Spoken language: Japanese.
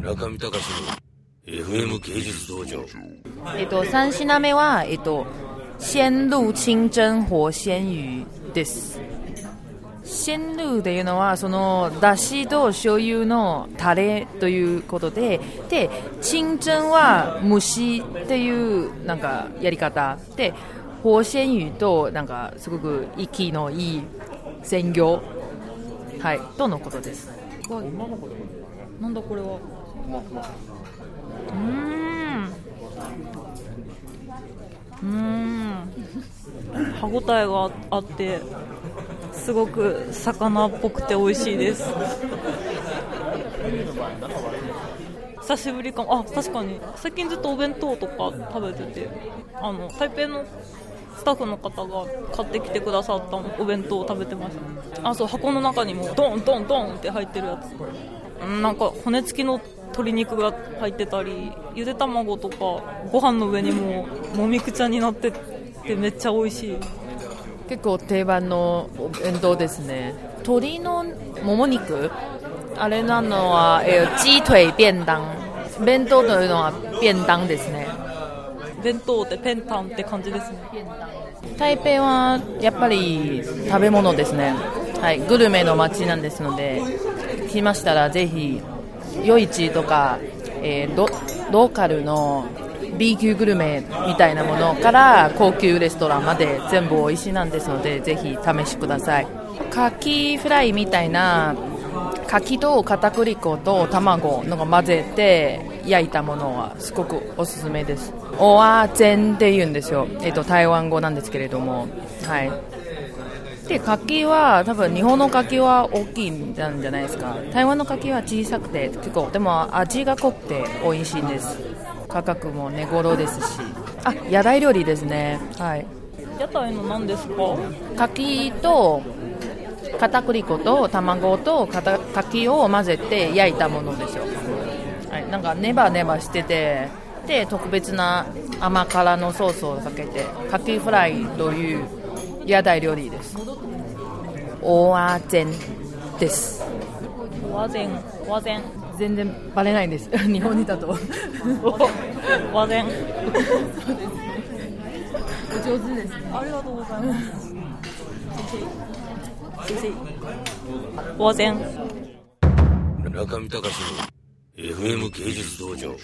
村上隆の FM 芸術道場えっと、3品目は、えっと、鮮露清蒸活鲜魚です。鮮露っていうのは、その、だしと醤油のタレということで、で、清蒸は蒸しっていう、なんか、やり方。で、活鮮魚と、なんか、すごく息のいい鮮魚。はい、とのことです。なんだこれは？うん。うん。歯ごたえがあってすごく魚っぽくて美味しいです。久しぶりかも。あ確かに。最近ずっとお弁当とか食べててあの台北のスタッフの方が買ってきてくださったお弁当を食べてました。あそう箱の中にもドンドンドンって入ってるやつ。うんなんか骨付きの鶏肉が入ってたりゆで卵とかご飯の上にもうもみくちゃになっててめっちゃ美味しい。結構定番のお弁当ですね。鶏のもも肉？あれなのは、えー、鸡腿便当弁当というのは便当ですね。弁当ってペンタンって感じですね。台北はやっぱり食べ物ですね。はいグルメの街なんですので来ましたらぜひ夜市とか、えーローカルの B 級グルメみたいなものから高級レストランまで全部美味しいなんですのでぜひ試しください。カキフライみたいな牡蠣と片栗粉と卵のが混ぜて焼いたものはすごくおすすめです。オアゼンって言うんですよ、えっと台湾語なんですけれども。はい。で牡蠣は多分日本の牡蠣は大きいんじゃないですか。台湾の牡蠣は小さくて結構でも味が濃くて美味しいんです。価格も値頃ですし。あ屋台料理ですね。はい。屋台の何ですか？牡蠣と片栗粉と卵とかた牡蠣を混ぜて焼いたものですよ、はい、なんかネバネバしててで特別な甘辛のソースをかけて牡蠣フライという屋台料理です。オアゼンです。和膳和膳全然バレないんです。日本にだと。和膳お上手ですね。ありがとうございます。和膳村上隆の FM 芸術道場